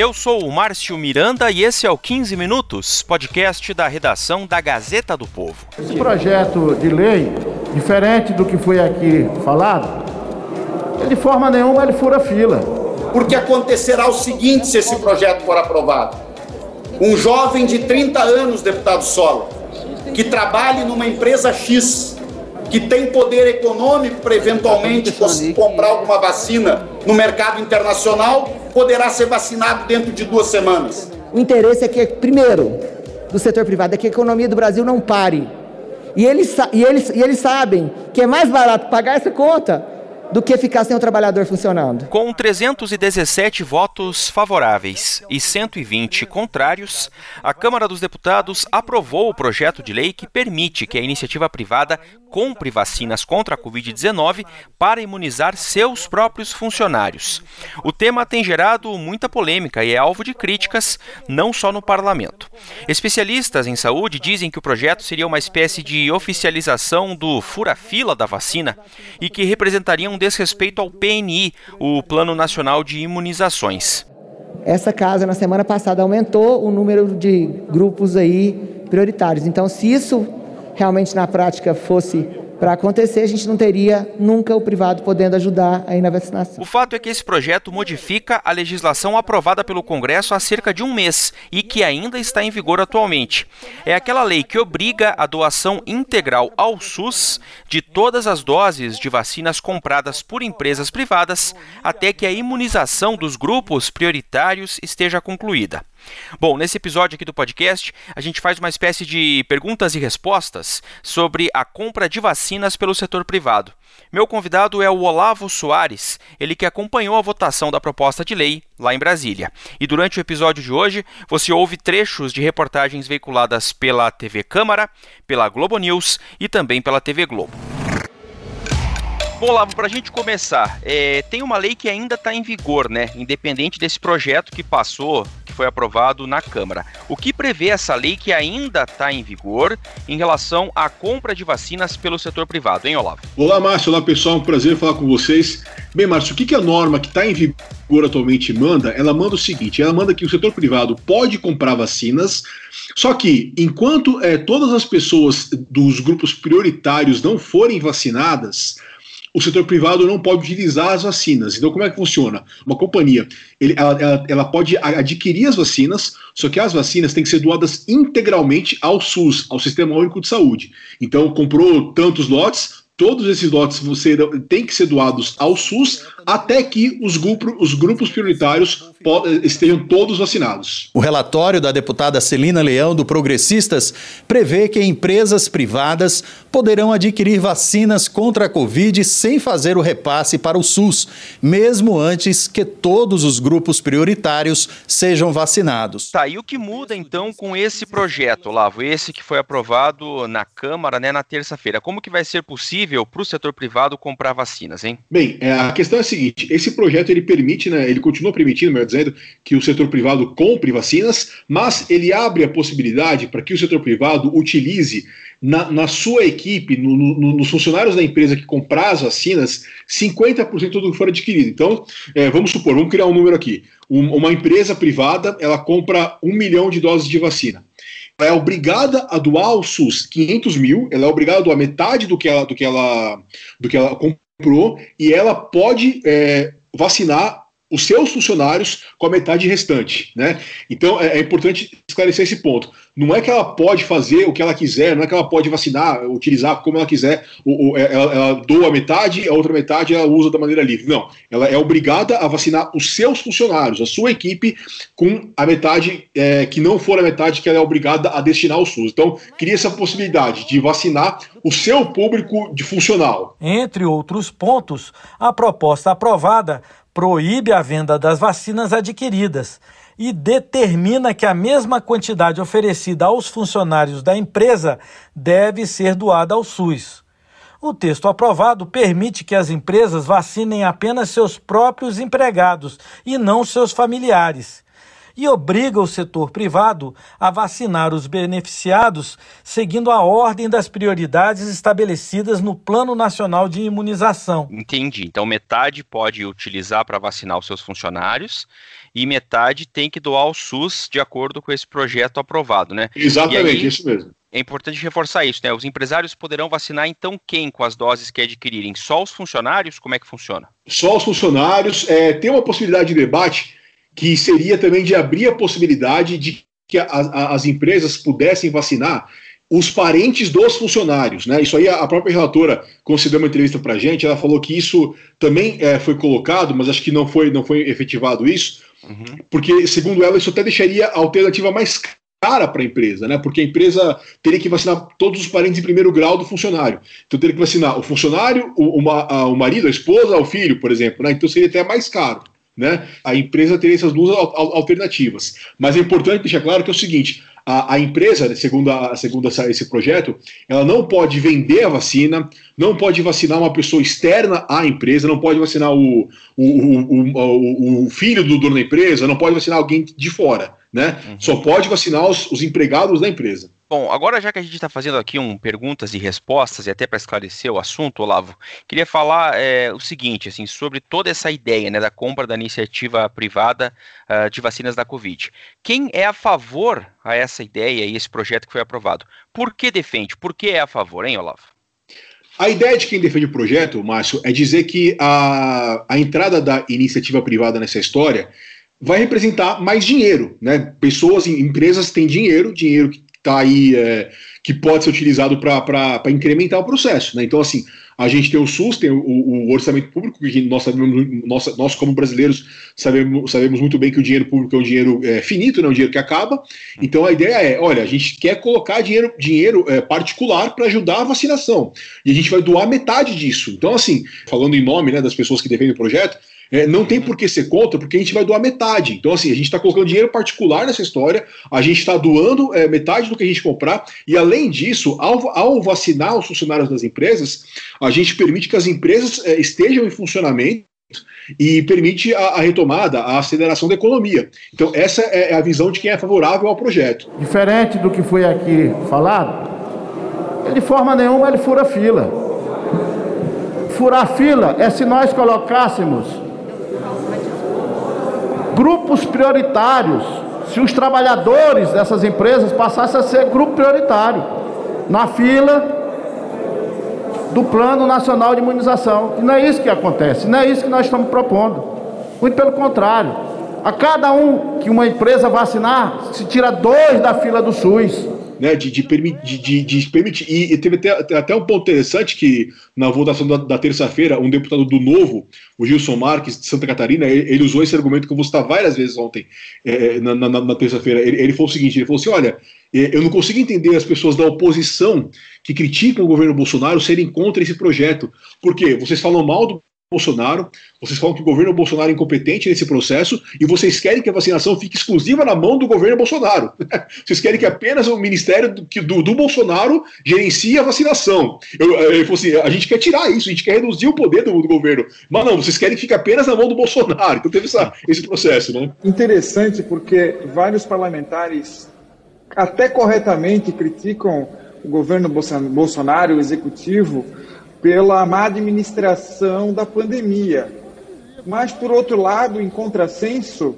Eu sou o Márcio Miranda e esse é o 15 Minutos, podcast da redação da Gazeta do Povo. Esse projeto de lei, diferente do que foi aqui falado, de forma nenhuma ele fura fila. Porque acontecerá o seguinte se esse projeto for aprovado. Um jovem de 30 anos, deputado Sola, que trabalhe numa empresa X, que tem poder econômico para eventualmente comprar alguma vacina no mercado internacional, poderá ser vacinado dentro de duas semanas. O interesse é que, primeiro, do setor privado, é que a economia do Brasil não pare. E eles, e eles, e eles sabem que é mais barato pagar essa conta do que ficar sem o trabalhador funcionando. Com 317 votos favoráveis e 120 contrários, a Câmara dos Deputados aprovou o projeto de lei que permite que a iniciativa privada compre vacinas contra a Covid-19 para imunizar seus próprios funcionários. O tema tem gerado muita polêmica e é alvo de críticas, não só no parlamento. Especialistas em saúde dizem que o projeto seria uma espécie de oficialização do fura-fila da vacina e que representaria um desrespeito ao PNI, o Plano Nacional de Imunizações. Essa casa, na semana passada, aumentou o número de grupos aí prioritários. Então, se isso realmente na prática fosse para acontecer, a gente não teria nunca o privado podendo ajudar aí na vacinação. O fato é que esse projeto modifica a legislação aprovada pelo Congresso há cerca de um mês e que ainda está em vigor atualmente. É aquela lei que obriga a doação integral ao SUS de todas as doses de vacinas compradas por empresas privadas até que a imunização dos grupos prioritários esteja concluída. Bom, nesse episódio aqui do podcast, a gente faz uma espécie de perguntas e respostas sobre a compra de vacinas pelo setor privado. Meu convidado é o Olavo Soares, ele que acompanhou a votação da proposta de lei lá em Brasília. E durante o episódio de hoje, você ouve trechos de reportagens veiculadas pela TV Câmara, pela Globo News e também pela TV Globo. Bom, Lavo, para a gente começar, é, tem uma lei que ainda está em vigor, né? Independente desse projeto que passou, foi aprovado na Câmara. O que prevê essa lei que ainda está em vigor em relação à compra de vacinas pelo setor privado, hein, Olavo? Olá, Márcio. Olá, pessoal. Um prazer falar com vocês. Bem, Márcio, o que, que a norma que está em vigor atualmente manda? Ela manda o seguinte: ela manda que o setor privado pode comprar vacinas, só que enquanto é, todas as pessoas dos grupos prioritários não forem vacinadas, o setor privado não pode utilizar as vacinas. Então, como é que funciona? Uma companhia, ele, ela, ela, ela, pode adquirir as vacinas, só que as vacinas têm que ser doadas integralmente ao SUS, ao Sistema Único de Saúde. Então, comprou tantos lotes, todos esses lotes têm que ser doados ao SUS até que os, grupo, os grupos prioritários estejam todos vacinados. O relatório da deputada Celina Leão, do Progressistas, prevê que empresas privadas poderão adquirir vacinas contra a Covid sem fazer o repasse para o SUS, mesmo antes que todos os grupos prioritários sejam vacinados. Tá, e o que muda então com esse projeto, Lavo, esse que foi aprovado na Câmara né, na terça-feira? Como que vai ser possível para o setor privado comprar vacinas, hein? Bem, é, a questão é a seguinte, esse projeto ele permite, né, ele continua permitindo, melhor dizendo, que o setor privado compre vacinas, mas ele abre a possibilidade para que o setor privado utilize na, na sua equipe, no, no, nos funcionários da empresa que comprar as vacinas, 50% do que for adquirido. Então, é, vamos supor, vamos criar um número aqui. Um, uma empresa privada, ela compra um milhão de doses de vacina ela é obrigada a doar ao SUS 500 mil, ela é obrigada a doar metade do que ela, do que ela, do que ela comprou e ela pode é, vacinar os seus funcionários com a metade restante, né? Então é, é importante esclarecer esse ponto. não é que ela pode fazer o que ela quiser, não é que ela pode vacinar, utilizar como ela quiser, ela, ela doa metade, a outra metade ela usa da maneira livre. Não, ela é obrigada a vacinar os seus funcionários, a sua equipe, com a metade é, que não for a metade que ela é obrigada a destinar ao SUS. Então, cria essa possibilidade de vacinar o seu público de funcional. Entre outros pontos, a proposta aprovada proíbe a venda das vacinas adquiridas e determina que a mesma quantidade oferecida aos funcionários da empresa deve ser doada ao SUS. O texto aprovado permite que as empresas vacinem apenas seus próprios empregados e não seus familiares. E obriga o setor privado a vacinar os beneficiados seguindo a ordem das prioridades estabelecidas no Plano Nacional de Imunização. Entendi. Então, metade pode utilizar para vacinar os seus funcionários e metade tem que doar ao SUS de acordo com esse projeto aprovado, né? Exatamente, aí, isso mesmo. É importante reforçar isso, né? Os empresários poderão vacinar então quem com as doses que adquirirem? Só os funcionários? Como é que funciona? Só os funcionários. É, tem uma possibilidade de debate que seria também de abrir a possibilidade de que a, a, as empresas pudessem vacinar os parentes dos funcionários, né? Isso aí a própria relatora concedeu uma entrevista para a gente, ela falou que isso também é, foi colocado, mas acho que não foi, não foi efetivado isso, uhum. porque segundo ela isso até deixaria a alternativa mais cara para a empresa, né? Porque a empresa teria que vacinar todos os parentes em primeiro grau do funcionário. Então teria que vacinar o funcionário, o, o, o marido, a esposa, o filho, por exemplo, né? Então seria até mais caro. Né? A empresa teria essas duas alternativas. Mas é importante deixar claro que é o seguinte: a, a empresa, segundo, a, segundo esse projeto, ela não pode vender a vacina, não pode vacinar uma pessoa externa à empresa, não pode vacinar o, o, o, o filho do dono da empresa, não pode vacinar alguém de fora. Né? Uhum. Só pode vacinar os, os empregados da empresa. Bom, agora já que a gente está fazendo aqui um perguntas e respostas, e até para esclarecer o assunto, Olavo, queria falar é, o seguinte, assim, sobre toda essa ideia né, da compra da iniciativa privada uh, de vacinas da Covid. Quem é a favor a essa ideia e esse projeto que foi aprovado? Por que defende? Por que é a favor, hein, Olavo? A ideia de quem defende o projeto, Márcio, é dizer que a, a entrada da iniciativa privada nessa história vai representar mais dinheiro, né? Pessoas, empresas têm dinheiro, dinheiro que está aí, é, que pode ser utilizado para incrementar o processo. Né? Então, assim, a gente tem o SUS, tem o, o orçamento público, que nós, sabemos, nós, nós, como brasileiros, sabemos, sabemos muito bem que o dinheiro público é um dinheiro é, finito, não é um dinheiro que acaba. Então, a ideia é: olha, a gente quer colocar dinheiro, dinheiro é, particular para ajudar a vacinação. E a gente vai doar metade disso. Então, assim, falando em nome né, das pessoas que defendem o projeto, é, não tem por que ser contra, porque a gente vai doar metade. Então, assim, a gente está colocando dinheiro particular nessa história, a gente está doando é, metade do que a gente comprar, e além disso, ao, ao, vacinar os funcionários das empresas, a gente permite que as empresas é, estejam em funcionamento e permite a, a, retomada, a aceleração da economia. Então, essa é, é a visão de quem é favorável ao projeto. Diferente do que foi aqui falado, de forma nenhuma ele fura fila. Furar fila é se nós colocássemos grupos prioritários, se os trabalhadores dessas empresas passassem a ser grupo prioritário na fila do Plano Nacional de Imunização. E não é isso que acontece, não é isso que nós estamos propondo. Muito pelo contrário. A cada um que uma empresa vacinar, se tira dois da fila do SUS né, de, de, de, de, permitir. E, e teve até, até, um ponto interessante que, na votação da, da terça-feira, um deputado do Novo, o Gilson Marques, de Santa Catarina, ele, ele usou esse argumento que eu vou citar várias vezes ontem, é, na, na, na terça-feira. Ele, ele falou o seguinte: ele falou assim, olha. É, eu não consigo entender as pessoas da oposição que criticam o governo Bolsonaro serem contra esse projeto. Por quê? Vocês falam mal do Bolsonaro, vocês falam que o governo Bolsonaro é incompetente nesse processo e vocês querem que a vacinação fique exclusiva na mão do governo Bolsonaro. vocês querem que apenas o ministério do, do, do Bolsonaro gerencie a vacinação. Eu, eu, assim, a gente quer tirar isso, a gente quer reduzir o poder do, do, governo. Mas não, vocês querem que fique apenas na mão do Bolsonaro. Então teve essa, esse processo, né? Interessante porque vários parlamentares até corretamente criticam o governo Bolsonaro, o executivo, pela má administração da pandemia. Mas, por outro lado, em contrassenso,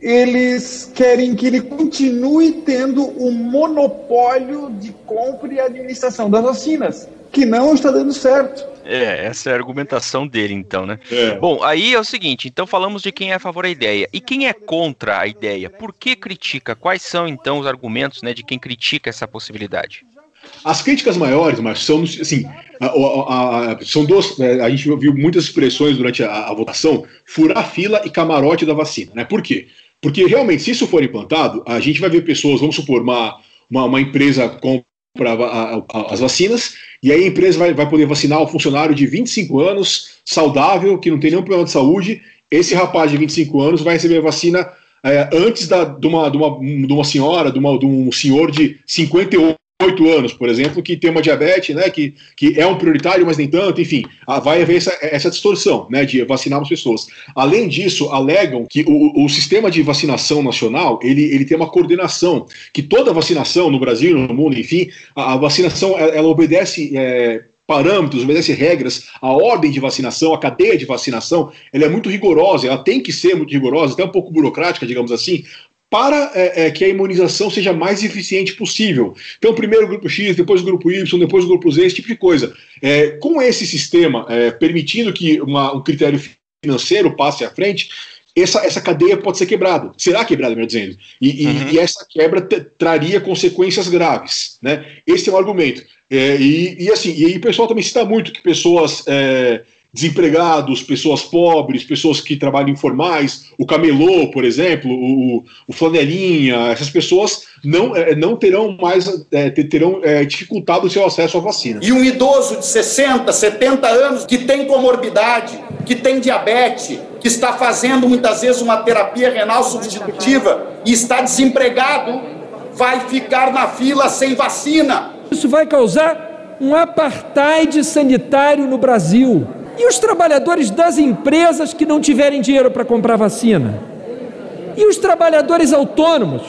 eles querem que ele continue tendo o monopólio de compra e administração das vacinas. que não está dando certo. É, essa é a argumentação dele, então, né? É. Bom, aí é o seguinte: então falamos de quem é a favor da ideia. E quem é contra a ideia? Por que critica? Quais são, então, os argumentos né, de quem critica essa possibilidade? As críticas maiores, mas são assim, a, a, a, são duas. Né, a gente viu muitas expressões durante a, votação: furar fila e camarote da vacina. Né? Por quê? Porque realmente, se isso for implantado, a gente vai ver pessoas, vamos supor, uma, uma, uma empresa compra as vacinas, e aí a empresa vai, vai poder vacinar o funcionário de 25 anos, saudável, que não tem nenhum problema de saúde. Esse rapaz de 25 anos vai receber a vacina é, antes da, de, uma, de, uma, de uma senhora, de, uma, de um senhor de 58 oito anos, por exemplo, que tem uma diabetes, né, que, que é um prioritário, mas nem tanto, enfim, vai haver essa, essa distorção, né, de vacinar as pessoas. Além disso, alegam que o, o sistema de vacinação nacional, ele, ele tem uma coordenação, que toda vacinação no Brasil, no mundo, enfim, a, a vacinação, ela, ela obedece... É, parâmetros, obedece regras, a ordem de vacinação, a cadeia de vacinação, ela é muito rigorosa, ela tem que ser muito rigorosa, até um pouco burocrática, digamos assim, para é, é, que a imunização seja mais eficiente possível. Então, primeiro o grupo X, depois o grupo Y, depois o grupo Z, esse tipo de coisa. É, com esse sistema, é, permitindo que uma, um critério financeiro passe à frente, essa, essa cadeia pode ser quebrada. Será quebrada, melhor dizendo. E, uhum. e, essa quebra traria consequências graves. Né? Esse é um argumento. É, e, e, assim, e aí o pessoal também cita muito que pessoas é, desempregados, pessoas pobres, pessoas que trabalham informais, o camelô, por exemplo, o, o flanelinha, essas pessoas não, é, não terão mais, é, terão é, dificultado o seu acesso à vacina. E um idoso de 60, 70 anos que tem comorbidade, que tem diabetes, que está fazendo muitas vezes uma terapia renal substitutiva e está desempregado, vai ficar na fila sem vacina. Isso vai causar um apartheid sanitário no Brasil. E os trabalhadores das empresas que não tiverem dinheiro para comprar vacina? E os trabalhadores autônomos?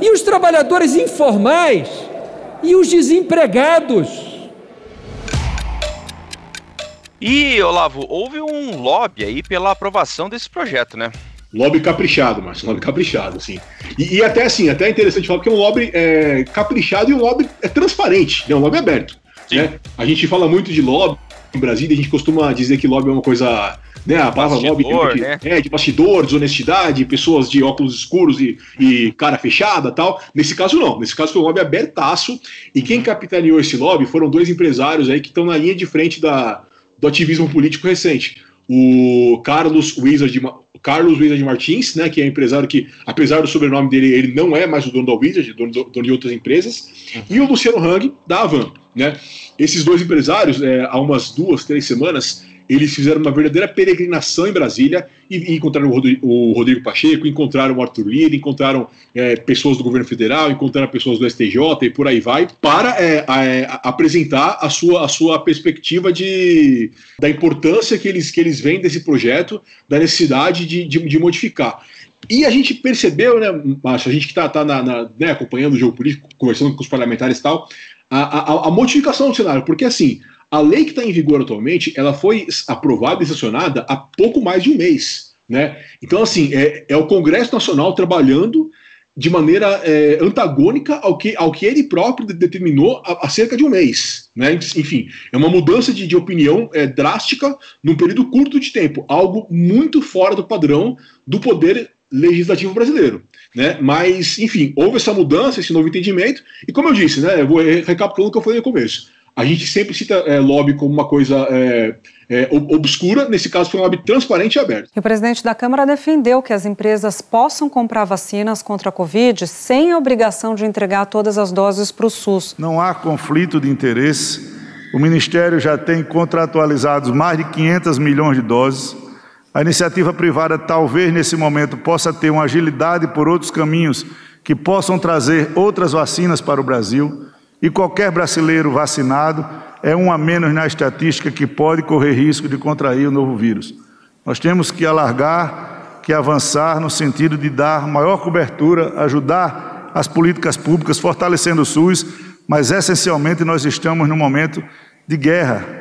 E os trabalhadores informais? E os desempregados? E, Olavo, houve um lobby aí pela aprovação desse projeto, né? Lobby caprichado, Márcio, lobby caprichado, assim. E, e, até assim, até é interessante falar que é um lobby é, caprichado e um lobby é transparente, é um lobby aberto. Né? A gente fala muito de lobby em Brasília, a gente costuma dizer que lobby é uma coisa. Né, a palavra lobby tem né? é, de bastidor, desonestidade, pessoas de óculos escuros e, e cara fechada tal. Nesse caso, não. Nesse caso foi um lobby abertaço. E quem capitaneou esse lobby foram dois empresários aí que estão na linha de frente da, do ativismo político recente. O Carlos Wizard, Carlos Wizard Martins, né, que é empresário que, apesar do sobrenome dele, ele não é mais o dono da Wizard, dono, dono de outras empresas, e o Luciano Hang, da Avan. Né? Esses dois empresários, é, há umas duas, três semanas, eles fizeram uma verdadeira peregrinação em Brasília e, e encontraram o Rodrigo, o Rodrigo, Pacheco, encontraram o Arthur Lira, encontraram é, pessoas do governo federal, encontraram pessoas do STJ e por aí vai, para é, é, apresentar a sua, a sua perspectiva de, da importância que eles, que eles veem desse projeto, da necessidade de, de, de modificar. E a gente percebeu, né, Márcio, a gente que está tá, tá né, acompanhando o jogo político, conversando com os parlamentares e tal, a, a, a modificação do cenário, porque assim, a lei que está em vigor atualmente, ela foi aprovada e sancionada há pouco mais de um mês, né? Então, assim, é, é o Congresso Nacional trabalhando de maneira é, antagônica ao que, ao que ele próprio determinou há, há, cerca de um mês. Né? Enfim, é uma mudança de, de opinião é, drástica num período curto de tempo, algo muito fora do padrão do poder legislativo brasileiro. Né? Mas, enfim, houve essa mudança, esse novo entendimento, e como eu disse, né, eu vou recapitulando o que eu falei no começo. A gente sempre cita é, lobby como uma coisa é, é, obscura, nesse caso foi um lobby transparente e aberto. E o presidente da Câmara defendeu que as empresas possam comprar vacinas contra a Covid sem a obrigação de entregar todas as doses para o SUS. Não há conflito de interesse. O Ministério já tem contratualizados mais de 500 milhões de doses. A iniciativa privada talvez nesse momento possa ter uma agilidade por outros caminhos que possam trazer outras vacinas para o Brasil. E qualquer brasileiro vacinado é um a menos na estatística que pode correr risco de contrair o novo vírus. Nós temos que alargar, que avançar no sentido de dar maior cobertura, ajudar as políticas públicas, fortalecendo o SUS, mas essencialmente nós estamos num momento de guerra,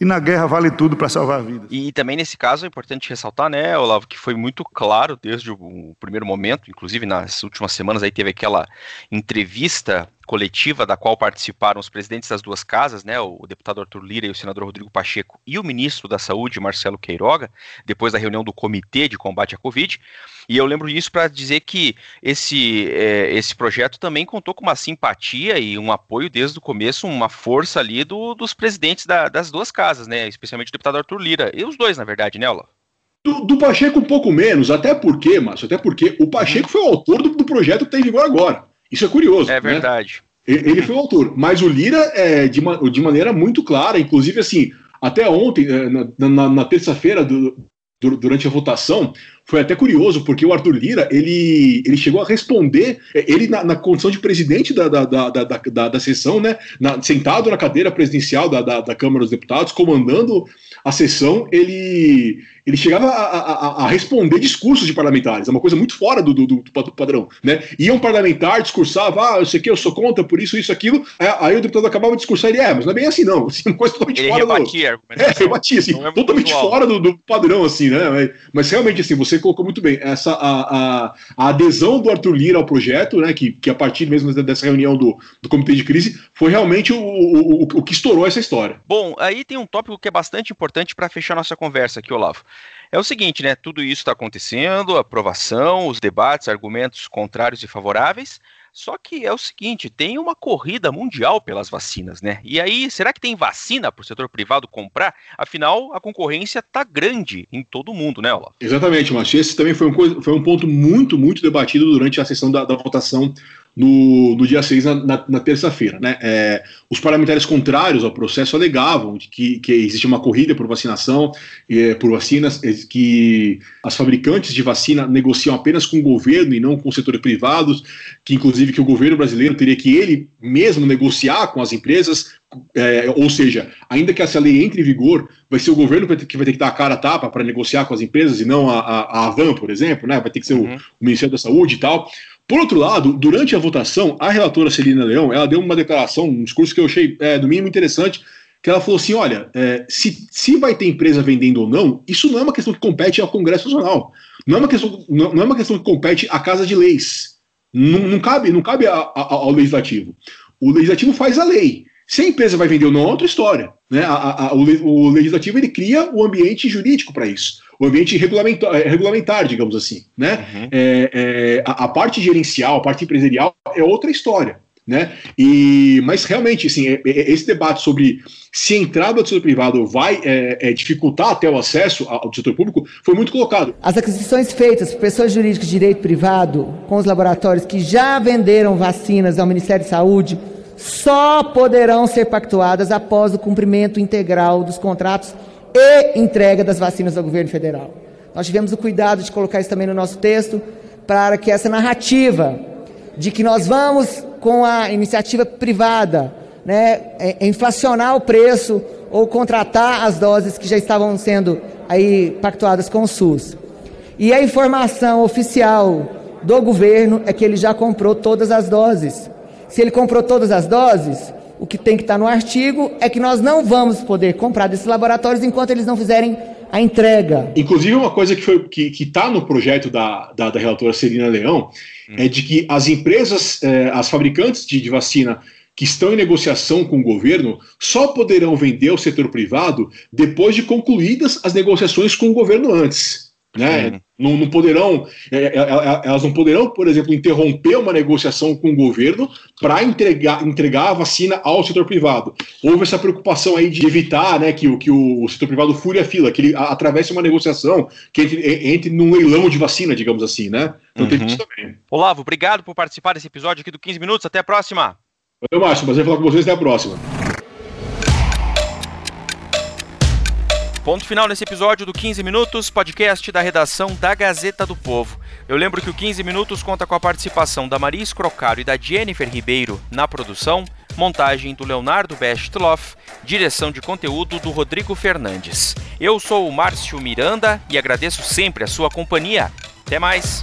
e na guerra vale tudo para salvar vidas. E, e, também nesse caso é importante ressaltar, né, Olavo, que foi muito claro desde o, o primeiro momento, inclusive nas últimas semanas aí teve aquela entrevista coletiva da qual participaram os presidentes das duas casas, né, o deputado Arthur Lira e o senador Rodrigo Pacheco e o ministro da Saúde, Marcelo Queiroga, depois da reunião do Comitê de Combate à Covid. E eu lembro disso para dizer que esse, é, esse projeto também contou com uma simpatia e um apoio desde o começo, uma força ali do, dos presidentes da, das duas casas, né, especialmente o deputado Arthur Lira, e os dois, na verdade, né, Olavo? Do, do, Pacheco um pouco menos, até porque, Márcio, até porque o Pacheco foi o autor do, do projeto que tem em vigor agora. Isso é curioso. É verdade. Né? Ele foi o autor. Mas o Lira, é, de, de maneira muito clara, inclusive assim, até ontem, é, na, na, na terça-feira, durante a votação, foi até curioso, porque o Arthur Lira, ele, ele chegou a responder, é, ele na, na condição de presidente da, da, da, da, da, da sessão, né, na, sentado na cadeira presidencial da, da, da Câmara dos Deputados, comandando a sessão, ele, ele chegava a, a, a, responder discursos de parlamentares, é uma coisa muito fora do, do, do padrão, né? Ia um parlamentar, discursava, ah, eu sei que eu sou contra, por isso, isso, aquilo, aí, aí o deputado acabava de discursar, ele, é, mas não é bem assim não, assim, uma coisa totalmente ele fora rebatia, do... É, rebatia, assim, é totalmente fora do, do, padrão, assim, né? Mas, mas, realmente, assim, você colocou muito bem, essa, a, a, a, adesão do Arthur Lira ao projeto, né, que, que a partir mesmo dessa reunião do, do Comitê de Crise, foi realmente o, o, o, o que estourou essa história. Bom, aí tem um tópico que é bastante importante para fechar nossa conversa aqui, Olavo. É o seguinte, né? Tudo isso está acontecendo, aprovação, os debates, argumentos contrários e favoráveis. Só que é o seguinte, tem uma corrida mundial pelas vacinas, né? E aí, será que tem vacina para o setor privado comprar? Afinal, a concorrência tá grande em todo o mundo, né, Olavo? Exatamente, Márcio. Esse também foi um, foi um ponto muito, muito debatido durante a sessão da, da votação no, no dia 6, na, na, na terça-feira. Né? É, os parlamentares contrários ao processo alegavam que, que existe uma corrida por vacinação, é, por vacinas, é, que as fabricantes de vacina negociam apenas com o governo e não com o setor privado, que inclusive que o governo brasileiro teria que ele mesmo negociar com as empresas, é, ou seja, ainda que essa lei entre em vigor, vai ser o governo que vai ter que dar a cara a tapa para negociar com as empresas e não a, a, a Avan, por exemplo, né? vai ter que ser uhum. o, o Ministério da Saúde e tal. Por outro lado, durante a votação, a relatora Celina Leão, ela deu uma declaração, um discurso que eu achei é, do mínimo interessante, que ela falou assim, olha, é, se, se vai ter empresa vendendo ou não, isso não é uma questão que compete ao Congresso Nacional, não é uma questão, não, não é uma questão que compete à Casa de Leis, não, não cabe, não cabe a, a, ao Legislativo. O Legislativo faz a lei. Se a empresa vai vender ou não, é outra história. Né? A, o, o, Legislativo ele cria o ambiente jurídico para isso o ambiente regulamentar, é, regulamentar, digamos assim. Né? Uhum. É, é, a, a, parte gerencial, a parte empresarial é outra história. Né? E, mas realmente, assim, é, é, esse debate sobre se a entrada do setor privado vai é, dificultar até o acesso ao setor público foi muito colocado. As aquisições feitas por pessoas jurídicas de direito privado com os laboratórios que já venderam vacinas ao Ministério de Saúde só poderão ser pactuadas após o cumprimento integral dos contratos e entrega das vacinas ao governo federal. Nós tivemos o cuidado de colocar isso também no nosso texto, para que essa narrativa de que nós vamos, com a iniciativa privada, né, é, inflacionar o preço ou contratar as doses que já estavam sendo aí pactuadas com o SUS. E a informação oficial do governo é que ele já comprou todas as doses. Se ele comprou todas as doses, o que tem que estar no artigo é que nós não vamos poder comprar desses laboratórios enquanto eles não fizerem a entrega. Inclusive, uma coisa que está que, que tá no projeto da, da, da relatora Celina Leão hum. é de que as empresas, eh, as fabricantes de, de vacina que estão em negociação com o governo só poderão vender ao setor privado depois de concluídas as negociações com o governo antes. Né? Não, não, poderão, é, é, é, elas não poderão, por exemplo, interromper uma negociação com o governo para entregar, entregar a vacina ao setor privado. Houve essa preocupação aí de evitar né, que, que o setor privado fure a fila, que ele atravesse uma negociação que entre, entre num leilão de vacina, digamos assim, né? Então uhum. tem isso também. Olavo, obrigado por participar desse episódio aqui do 15 Minutos. Até a próxima. Valeu, Márcio. Prazer falar com vocês. Até a próxima. Ponto final nesse episódio do 15 Minutos, podcast da redação da Gazeta do Povo. Eu lembro que o 15 Minutos conta com a participação da Maria Escrocaro e da Jennifer Ribeiro na produção, montagem do Leonardo Bestloff, direção de conteúdo do Rodrigo Fernandes. Eu sou o Márcio Miranda e agradeço sempre a sua companhia. Até mais!